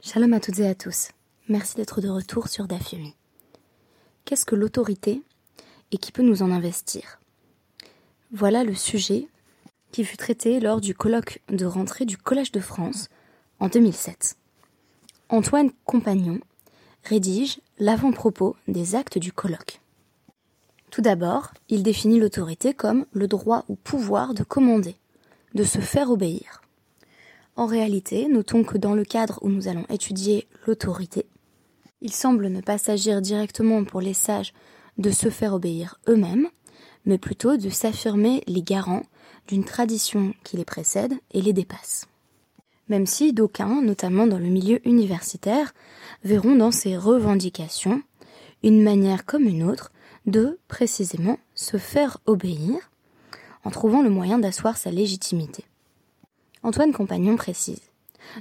Shalom à toutes et à tous. Merci d'être de retour sur Dafyomi. Qu'est-ce que l'autorité et qui peut nous en investir? Voilà le sujet qui fut traité lors du colloque de rentrée du Collège de France en 2007. Antoine Compagnon rédige l'avant-propos des actes du colloque. Tout d'abord, il définit l'autorité comme le droit ou pouvoir de commander, de se faire obéir. En réalité, notons que dans le cadre où nous allons étudier l'autorité, il semble ne pas s'agir directement pour les sages de se faire obéir eux-mêmes, mais plutôt de s'affirmer les garants d'une tradition qui les précède et les dépasse. Même si d'aucuns, notamment dans le milieu universitaire, verront dans ces revendications une manière comme une autre de, précisément, se faire obéir en trouvant le moyen d'asseoir sa légitimité. Antoine Compagnon précise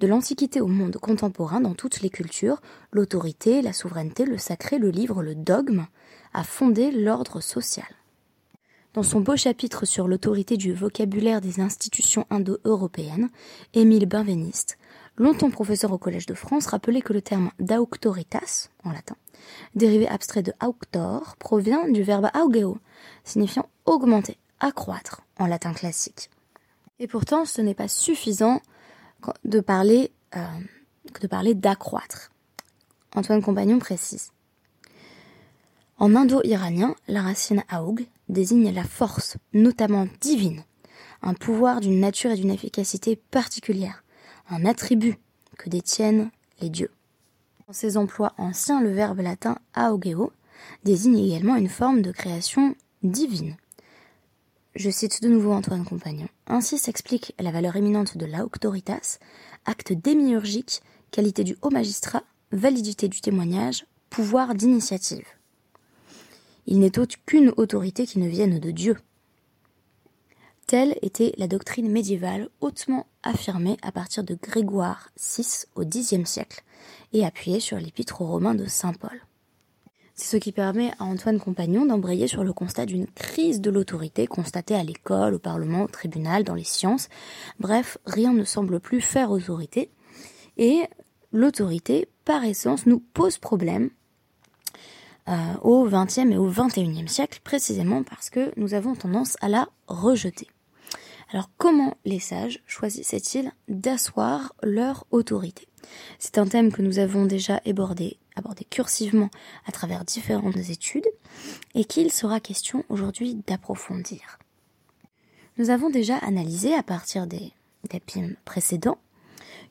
de l'Antiquité au monde contemporain, dans toutes les cultures, l'autorité, la souveraineté, le sacré, le livre, le dogme, a fondé l'ordre social. Dans son beau chapitre sur l'autorité du vocabulaire des institutions indo-européennes, Émile Benveniste, longtemps professeur au Collège de France, rappelait que le terme d'auctoritas, en latin, dérivé abstrait de auctor, provient du verbe augeo, signifiant augmenter, accroître, en latin classique. Et pourtant, ce n'est pas suffisant de parler euh, de parler d'accroître. Antoine Compagnon précise. En indo-iranien, la racine aoug désigne la force, notamment divine, un pouvoir d'une nature et d'une efficacité particulière, un attribut que détiennent les dieux. Dans ses emplois anciens, le verbe latin augeo désigne également une forme de création divine. Je cite de nouveau Antoine Compagnon. Ainsi s'explique la valeur éminente de l'auctoritas, acte démiurgique, qualité du haut magistrat, validité du témoignage, pouvoir d'initiative. Il n'est aucune autorité qui ne vienne de Dieu. Telle était la doctrine médiévale hautement affirmée à partir de Grégoire VI au Xe siècle et appuyée sur l'épître aux Romains de Saint Paul. C'est ce qui permet à Antoine Compagnon d'embrayer sur le constat d'une crise de l'autorité constatée à l'école, au Parlement, au tribunal, dans les sciences. Bref, rien ne semble plus faire autorité. Et l'autorité, par essence, nous pose problème euh, au XXe et au XXIe siècle, précisément parce que nous avons tendance à la rejeter. Alors comment les sages choisissaient-ils d'asseoir leur autorité? C'est un thème que nous avons déjà abordé, abordé cursivement à travers différentes études et qu'il sera question aujourd'hui d'approfondir. Nous avons déjà analysé à partir des, des précédents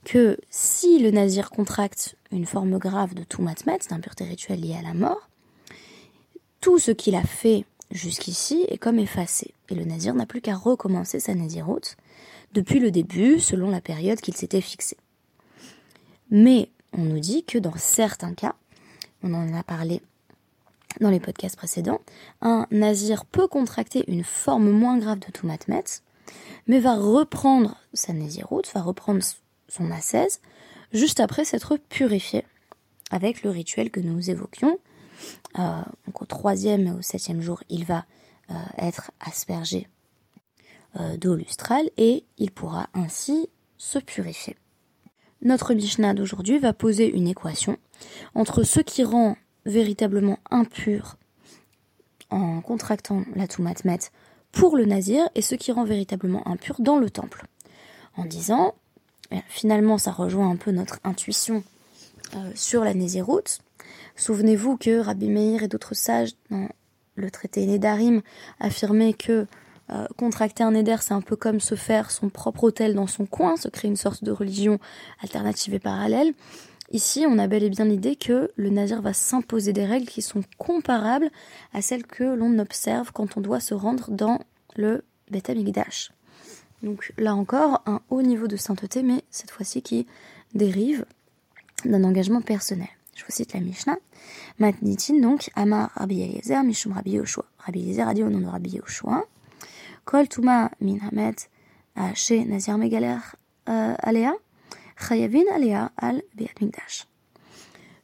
que si le nazir contracte une forme grave de tout matmet, d'impureté rituelle liée à la mort, tout ce qu'il a fait jusqu'ici est comme effacé, et le nazir n'a plus qu'à recommencer sa naziroute depuis le début, selon la période qu'il s'était fixée. Mais on nous dit que dans certains cas, on en a parlé dans les podcasts précédents, un nazir peut contracter une forme moins grave de Toumatmet, mais va reprendre sa naziroute, va reprendre son ascèse, juste après s'être purifié avec le rituel que nous évoquions, euh, au troisième et au septième jour, il va euh, être aspergé euh, d'eau lustrale et il pourra ainsi se purifier. Notre Mishnah d'aujourd'hui va poser une équation entre ce qui rend véritablement impur en contractant la Toumatmet pour le nazir et ce qui rend véritablement impur dans le temple. En disant, finalement ça rejoint un peu notre intuition sur la Nézéroute, Souvenez-vous que Rabbi Meir et d'autres sages dans le traité Nédarim affirmaient que euh, contracter un Néder, c'est un peu comme se faire son propre hôtel dans son coin, se créer une sorte de religion alternative et parallèle. Ici, on a bel et bien l'idée que le nazir va s'imposer des règles qui sont comparables à celles que l'on observe quand on doit se rendre dans le Beth Amikdash. Donc là encore, un haut niveau de sainteté, mais cette fois-ci qui dérive d'un engagement personnel. Je vous cite la Mishnah. Matnitin, donc, Amar Rabbi Eliezer, Mishum Rabbi Yoshua. Rabbi Eliezer a au nom de Rabbi Yoshua.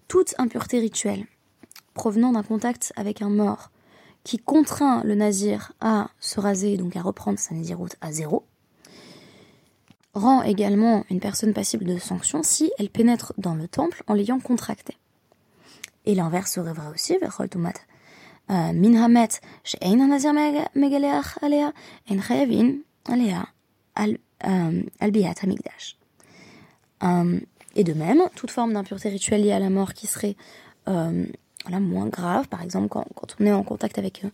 Toute impureté rituelle provenant d'un contact avec un mort qui contraint le nazir à se raser, donc à reprendre sa naziroute à zéro, rend également une personne passible de sanction si elle pénètre dans le temple en l'ayant contracté. Et l'inverse serait vrai aussi, Et de même, toute forme d'impureté rituelle liée à la mort qui serait euh, moins grave, par exemple quand, quand, on est en contact avec euh,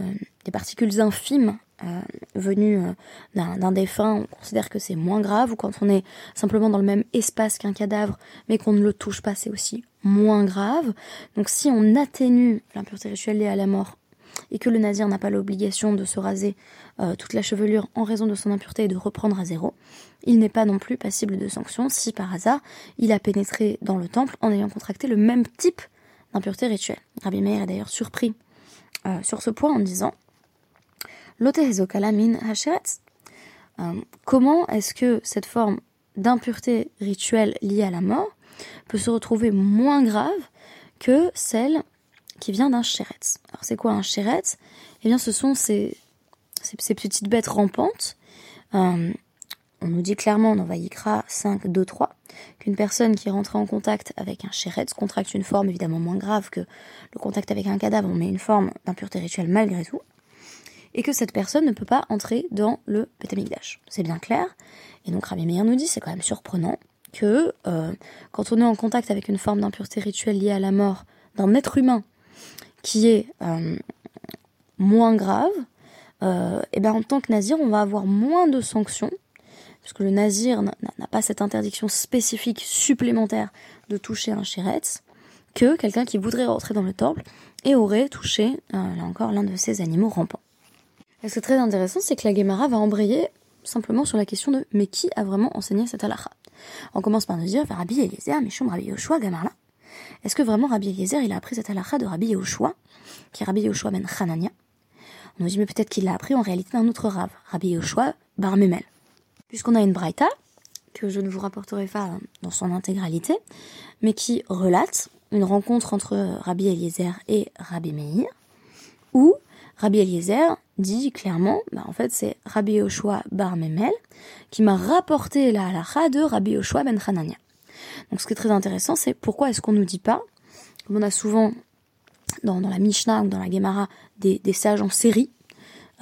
euh des particules infimes euh, venues euh, d'un défunt, on considère que c'est moins grave, ou quand on est simplement dans le même espace qu'un cadavre, mais qu'on ne le touche pas, c'est aussi moins grave. Donc si on atténue l'impureté rituelle liée à la mort et que le nazir n'a pas l'obligation de se raser euh, toute la chevelure en raison de son impureté et de reprendre à zéro, il n'est pas non plus passible de sanction si par hasard il a pénétré dans le temple en ayant contracté le même type d'impureté rituelle. Rabbi Meir est d'ailleurs surpris sur ce point en disant comment est-ce que cette forme d'impureté rituelle liée à la mort peut se retrouver moins grave que celle qui vient d'un chéretz Alors c'est quoi un chéretz Eh bien ce sont ces, petites bêtes rampantes. Euh, on nous dit clairement dans Vayikra 5, 2, 3 qu'une personne qui est en contact avec un chéretz contracte une forme évidemment moins grave que le contact avec un cadavre, mais une forme d'impureté rituelle malgré tout et que cette personne ne peut pas entrer dans le Betamikdash. C'est bien clair. Et donc Rabbi Meir nous dit, c'est quand même surprenant que euh, quand on est en contact avec une forme d'impureté rituelle liée à la mort d'un être humain qui est euh, moins grave, euh, et ben en tant que nazir, on va avoir moins de sanctions, puisque le nazir n'a pas cette interdiction spécifique supplémentaire de toucher un chéretz, que quelqu'un qui voudrait rentrer dans le temple et aurait touché, là encore, l'un de ces animaux rampants. Et ce qui est très intéressant, c'est que la Gemara va embrayer simplement sur la question de mais qui a vraiment enseigné cette halakha? On commence par nous dire Rabbi Eliezer, Mishum Rabbi Yoshua, Gamarla. Est-ce que vraiment Rabbi Eliezer, il a appris cette halakha de Rabbi Yoshua, qui est Rabbi Yoshua ben Hanania? On nous dit mais peut-être qu'il l'a appris en réalité d'un autre rave, Rabbi Yoshua bar Memel. Puisqu'on a une braïta, que je ne vous rapporterai pas dans son intégralité, mais qui relate une rencontre entre Rabbi Eliezer et Rabbi Meir, où Rabbi Eliezer dit clairement, bah en fait c'est Rabbi Yoshua Bar Memel qui m'a rapporté la halakha de Rabbi Yoshua Ben Hanania. Donc ce qui est très intéressant, c'est pourquoi est-ce qu'on nous dit pas, comme on a souvent dans, la Mishnah ou dans la Gemara des, sages en série,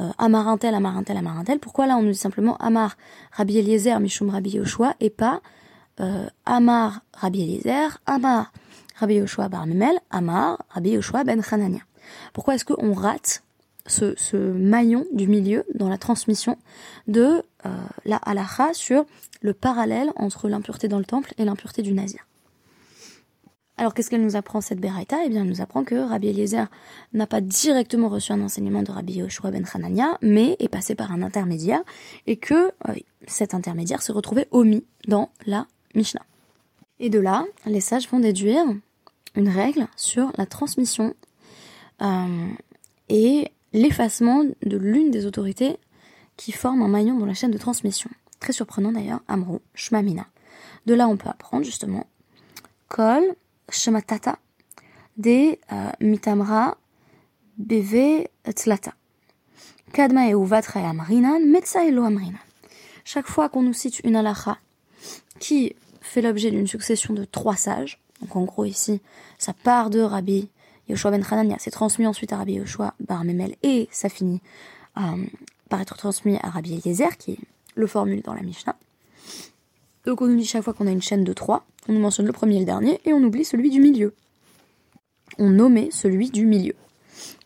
euh, Amarintel, Amarintel, Amarintel, pourquoi là on nous dit simplement Amar Rabbi Eliezer Mishum Rabbi Yoshua et pas euh, Amar Rabbi Eliezer, Amar Rabbi Yoshua Bar Memel, Amar Rabbi Yoshua Ben Hanania. Pourquoi est-ce qu'on rate ce, maillon du milieu dans la transmission de euh, la halakha sur le parallèle entre l'impureté dans le temple et l'impureté du nazir. Alors qu'est-ce qu'elle nous apprend cette Beraïta? Eh bien elle nous apprend que Rabbi Eliezer n'a pas directement reçu un enseignement de Rabbi Yoshua ben Hanania, mais est passé par un intermédiaire et que euh, cet intermédiaire se retrouvait omis dans la Mishnah. Et de là, les sages vont déduire une règle sur la transmission euh, et l'effacement de l'une des autorités qui forment un maillon dans la chaîne de transmission. Très surprenant d'ailleurs, Amro, Shmamina. De là, on peut apprendre justement Kol, Shematata, de euh, Mitamra, Beve, Tlata. Kadma et Uvatra Amrinan, Metsa et Amrinan. Chaque fois qu'on nous cite une alacha qui fait l'objet d'une succession de trois sages, donc en gros ici, ça part de Rabbi Yoshua ben Hanania transmis ensuite à Rabbi Yoshua bar Memel et ça finit euh, par être transmis à Rabbi Eliezer qui le formule dans la Mishnah. Donc on nous dit chaque fois qu'on a une chaîne de trois, on nous mentionne le premier et le dernier et on oublie celui du milieu. On nommait celui du milieu.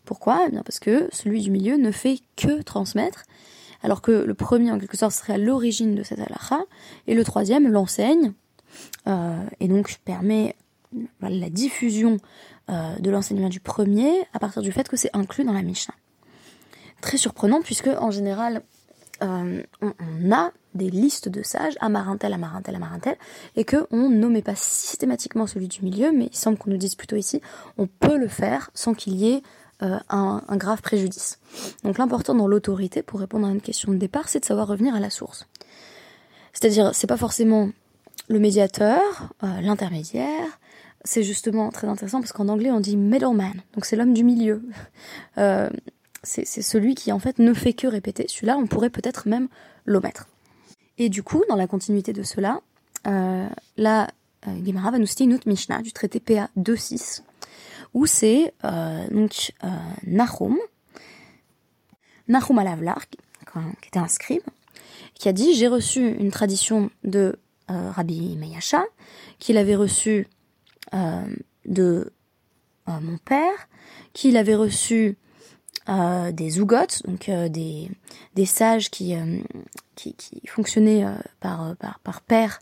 Pourquoi? Eh bien parce que celui du milieu ne fait que transmettre, alors que le premier en quelque sorte serait à l'origine de cette halakha, et le troisième l'enseigne, euh, et donc permet la diffusion euh, de l'enseignement du premier à partir du fait que c'est inclus dans la Mishnah. Très surprenant puisque en général euh, on, a des listes de sages, Amarintel, Amarintel, Amarintel, et que on nommait pas systématiquement celui du milieu, mais il semble qu'on nous dise plutôt ici, on peut le faire sans qu'il y ait euh, un, grave préjudice. Donc l'important dans l'autorité, pour répondre à une question de départ, c'est de savoir revenir à la source. C'est-à-dire, c'est pas forcément le médiateur, l'intermédiaire, c'est justement très intéressant parce qu'en anglais on dit middleman, donc c'est l'homme du milieu. Euh, c'est celui qui en fait ne fait que répéter. Celui-là, on pourrait peut-être même l'omettre. Et du coup, dans la continuité de cela, euh, la euh, Gemara va nous citer une autre Mishnah du traité PA 2.6, où c'est euh, donc euh, Nahum, Nahum Alavlar, qui était un scribe, qui a dit J'ai reçu une tradition de Rabbi Meyasha, qu'il avait reçu de euh, mon père, qu'il avait reçu euh, des ougots, donc euh, des, des sages qui, euh, qui, qui fonctionnaient euh, par, par, par paire,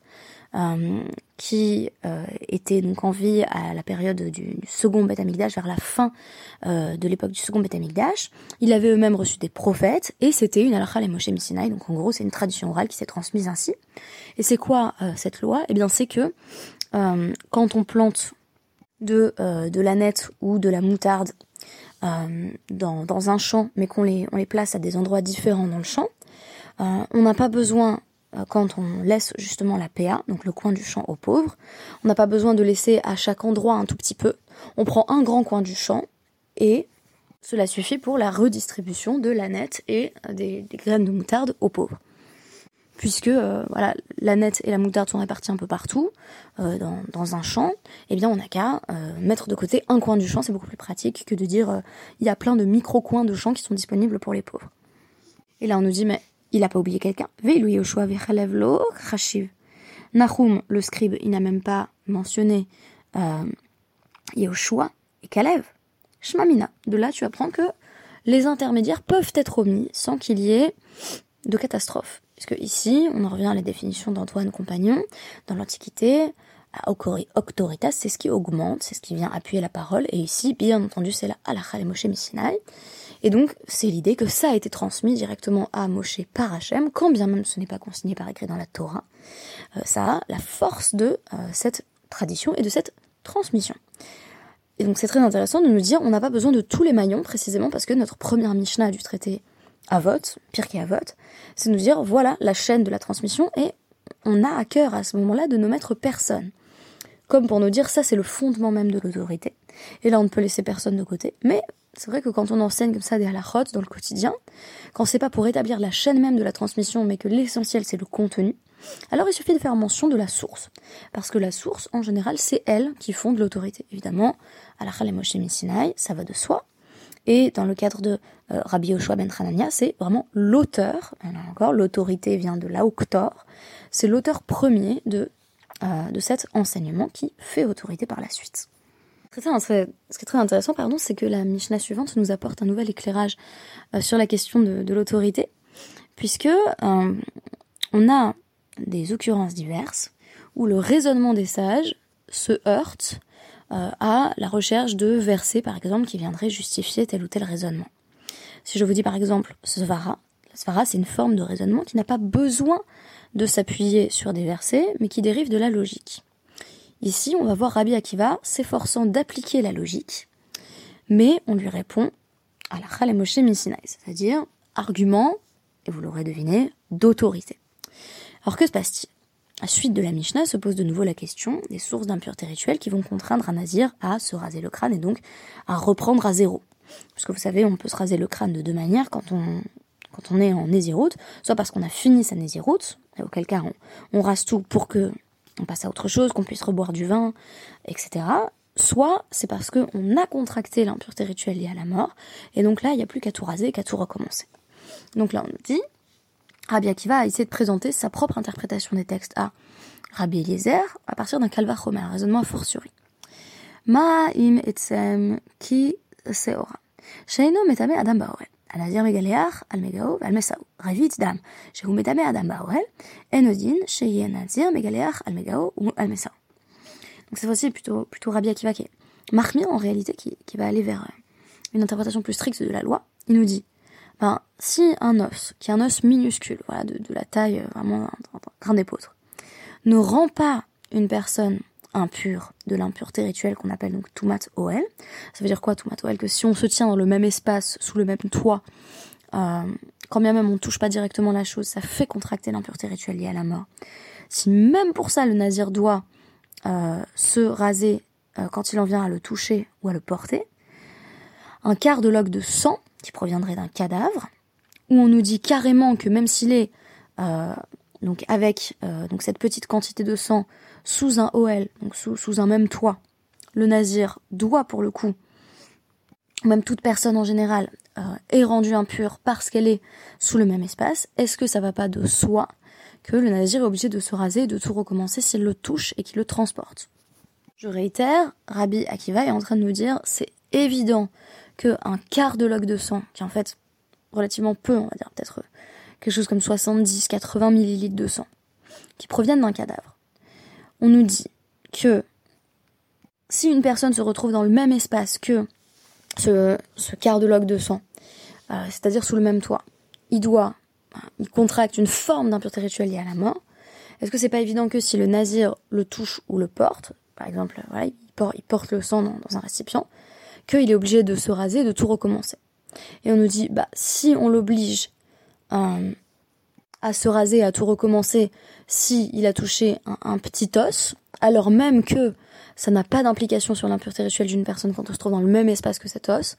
euh, qui euh, étaient donc en vie à la période du, du second Beth vers la fin euh, de l'époque du second Beth. Il avait eux-mêmes reçu des prophètes, et c'était une halakha les Moshe Missinai, donc en gros c'est une tradition orale qui s'est transmise ainsi. Et c'est quoi euh, cette loi? Eh bien c'est que euh, quand on plante de, euh, de l'aneth ou de la moutarde euh, dans, dans un champ, mais qu'on les, on les place à des endroits différents dans le champ, on n'a pas besoin, quand on laisse justement la PA, donc le coin du champ aux pauvres, on n'a pas besoin de laisser à chaque endroit un tout petit peu. On prend un grand coin du champ et cela suffit pour la redistribution de l'aneth et euh, des, des graines de moutarde aux pauvres puisque euh, voilà, la nette et la moutarde sont réparties un peu partout euh, dans, dans, un champ, eh bien on n'a qu'à euh, mettre de côté un coin du champ, c'est beaucoup plus pratique que de dire euh, il y a plein de micro-coins de champs qui sont disponibles pour les pauvres. Et là on nous dit mais il n'a pas oublié quelqu'un. Veilu Yoshua lo chashiv. Nahum, le scribe, il n'a même pas mentionné euh, Yoshua et Kalev. Shmamina. De là tu apprends que les intermédiaires peuvent être omis sans qu'il y ait de catastrophe. Puisque ici, on en revient à la définition d'Antoine Compagnon. Dans l'Antiquité, auctoritas, c'est ce qui augmente, c'est ce qui vient appuyer la parole. Et ici, bien entendu, c'est la halakha et Moshe Missinai. Et donc, c'est l'idée que ça a été transmis directement à Moshe par Hachem, quand bien même ce n'est pas consigné par écrit dans la Torah. Euh, ça a la force de euh, cette tradition et de cette transmission. Et donc, c'est très intéressant de nous dire, on n'a pas besoin de tous les maillons, précisément parce que notre première Mishnah du traité vote, pire vote, c'est nous dire voilà la chaîne de la transmission et on a à cœur à ce moment-là de ne mettre personne. Comme pour nous dire ça c'est le fondement même de l'autorité. Et là on ne peut laisser personne de côté. Mais c'est vrai que quand on enseigne comme ça des halakhot dans le quotidien, quand c'est pas pour établir la chaîne même de la transmission, mais que l'essentiel c'est le contenu, alors il suffit de faire mention de la source. Parce que la source, en général, c'est elle qui fonde l'autorité. Évidemment, halakha le Moshe Sinai, ça va de soi. Et dans le cadre de euh, Rabbi Yoshua ben Hanania, c'est vraiment l'auteur, encore, l'autorité vient de l'auctor, c'est l'auteur premier de, euh, de cet enseignement qui fait autorité par la suite. Ce qui est très intéressant, pardon, c'est que la Mishnah suivante nous apporte un nouvel éclairage euh, sur la question de, de l'autorité, puisque on a des occurrences diverses où le raisonnement des sages se heurte euh, à la recherche de versets, par exemple, qui viendraient justifier tel ou tel raisonnement. Si je vous dis par exemple svara, svara c'est une forme de raisonnement qui n'a pas besoin de s'appuyer sur des versets, mais qui dérive de la logique. Ici, on va voir Rabbi Akiva s'efforçant d'appliquer la logique, mais on lui répond à la Chale Moshe Misinai, c'est-à-dire argument, et vous l'aurez deviné, d'autorité. Alors que se passe-t-il? La suite de la Mishnah se pose de nouveau la question des sources d'impureté rituelle qui vont contraindre un nazir à se raser le crâne et donc à reprendre à zéro. Parce que vous savez, on peut se raser le crâne de deux manières quand on, quand on est en nésiroute, soit parce qu'on a fini sa nésiroute, auquel cas on, on rase tout pour que on passe à autre chose, qu'on puisse reboire du vin, etc. Soit c'est parce qu'on a contracté l'impureté rituelle liée à la mort, et donc là, il n'y a plus qu'à tout raser, qu'à tout recommencer. Donc là, on dit, Rabbi Akiva a essayé de présenter sa propre interprétation des textes à Rabbi Eliezer à partir d'un calvar romain, un raisonnement a fortiori. Ma'im etsem ki seora. Sheino metame adam baorel. Anazir megaleach, al megao, al mesao. Ravit dam. Shehu metame adam baorel. Enodin, sheye nazir megaleach, al megao, ou al mesao. Donc cette fois-ci, plutôt, plutôt Rabbi Akiva qui est Mahmir en réalité, qui, qui va aller vers euh, une interprétation plus stricte de la loi. Il nous dit si un os, qui est un os minuscule, voilà, de, la taille vraiment d'un grain d'épeautre, ne rend pas une personne impure de l'impureté rituelle qu'on appelle donc Tumat Oel. Ça veut dire quoi Tumat Oel? Que si on se tient dans le même espace, sous le même toit, euh, quand bien même on ne touche pas directement la chose, ça fait contracter l'impureté rituelle liée à la mort. Si même pour ça le nazir doit euh, se raser euh, quand il en vient à le toucher ou à le porter, un quart de log de sang qui proviendrait d'un cadavre, où on nous dit carrément que même s'il est euh, donc avec euh, cette petite quantité de sang sous un OL, donc sous, un même toit, le nazir doit pour le coup, même toute personne en général, euh, est rendue impure parce qu'elle est sous le même espace, est-ce que ça va pas de soi que le nazir est obligé de se raser et de tout recommencer s'il le touche et qu'il le transporte? Je réitère, Rabbi Akiva est en train de nous dire, c'est évident qu'un quart de log de sang, qui est en fait relativement peu, on va dire peut-être quelque chose comme 70-80 millilitres de sang, qui proviennent d'un cadavre, on nous dit que si une personne se retrouve dans le même espace que ce, ce quart de log de sang, euh, c'est-à-dire sous le même toit, il doit, il contracte une forme d'impureté rituelle liée à la mort. Est-ce que c'est pas évident que si le nazir le touche ou le porte, par exemple, il, porte, le sang dans un récipient, qu'il est obligé de se raser, de tout recommencer. Et on nous dit, bah, si on l'oblige euh, à se raser, à tout recommencer, si il a touché un, petit os, alors même que ça n'a pas d'implication sur l'impureté rituelle d'une personne quand on se trouve dans le même espace que cet os,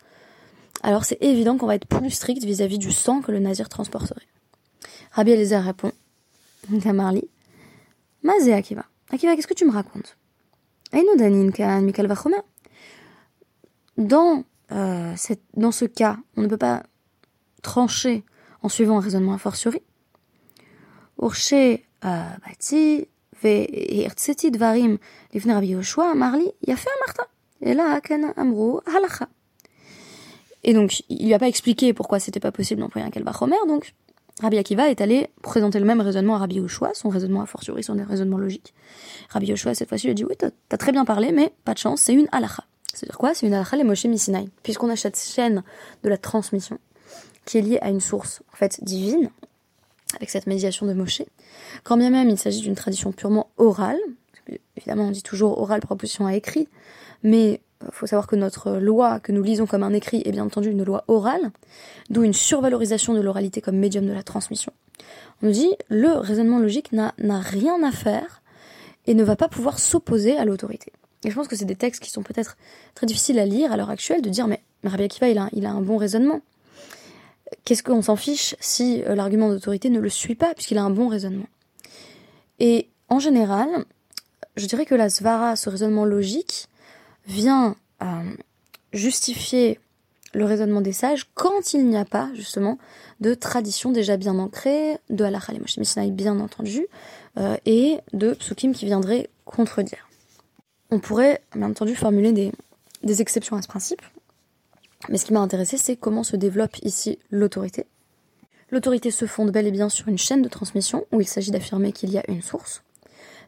alors c'est évident qu'on va être plus strict vis-à-vis du sang que le nazir transporterait. Rabbi Eliezer répond, à Marli, Mazé Akiva. Akiva, qu'est-ce que tu me racontes? dans, euh, cette, dans ce cas, on ne peut pas trancher en suivant un raisonnement a fortiori. Euh, Bati Martin. Et. Et donc, il lui a pas expliqué pourquoi c'était pas possible d'employer un Kalbachomer, donc Rabbi Akiva est allé présenter le même raisonnement à Rabbi Yoshua, son raisonnement a fortiori, son raisonnement logique. Rabbi Yoshua, cette fois-ci, lui a dit, oui, t'as as très bien parlé, mais pas de chance, c'est une halacha. C'est-à-dire quoi? C'est une halakha les Moshe. Puisqu'on a cette chaîne de la transmission qui est liée à une source en fait divine, avec cette médiation de Moshe. Quand bien même il s'agit d'une tradition purement orale, évidemment on dit toujours orale proposition à écrit, mais il euh, faut savoir que notre loi que nous lisons comme un écrit est bien entendu une loi orale, d'où une survalorisation de l'oralité comme médium de la transmission. On nous dit le raisonnement logique n'a rien à faire et ne va pas pouvoir s'opposer à l'autorité. Et je pense que c'est des textes qui sont peut-être très difficiles à lire à l'heure actuelle, de dire mais Rabbi Akiva, il a, un bon raisonnement. Qu'est-ce qu'on s'en fiche si euh, l'argument d'autorité ne le suit pas, puisqu'il a un bon raisonnement? Et en général, je dirais que la svara, ce raisonnement logique, vient euh, justifier le raisonnement des sages quand il n'y a pas, justement, de tradition déjà bien ancrée, de halakha bien entendu, euh, et de psukim qui viendraient contredire. On pourrait, bien entendu, formuler des, exceptions à ce principe. Mais ce qui m'a intéressé, c'est comment se développe ici l'autorité. L'autorité se fonde bel et bien sur une chaîne de transmission où il s'agit d'affirmer qu'il y a une source.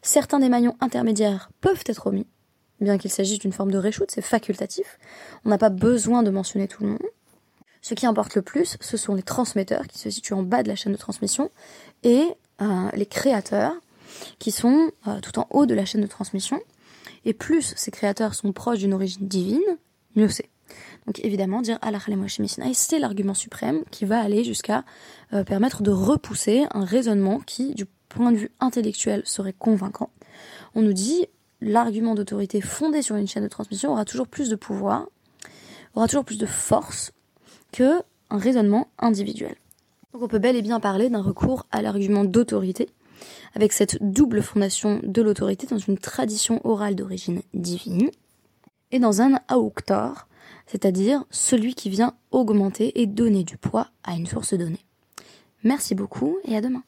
Certains des maillons intermédiaires peuvent être omis, bien qu'il s'agisse d'une forme de réchoute, c'est facultatif. On n'a pas besoin de mentionner tout le monde. Ce qui importe le plus, ce sont les transmetteurs qui se situent en bas de la chaîne de transmission et euh, les créateurs qui sont euh, tout en haut de la chaîne de transmission et plus ces créateurs sont proches d'une origine divine, mieux c'est. Donc évidemment, dire Allah c'est l'argument suprême qui va aller jusqu'à euh, permettre de repousser un raisonnement qui, du point de vue intellectuel, serait convaincant. On nous dit l'argument d'autorité fondé sur une chaîne de transmission aura toujours plus de pouvoir, aura toujours plus de force que un raisonnement individuel. Donc on peut bel et bien parler d'un recours à l'argument d'autorité avec cette double fondation de l'autorité dans une tradition orale d'origine divine, et dans un auktor, c'est-à-dire celui qui vient augmenter et donner du poids à une source donnée. Merci beaucoup et à demain.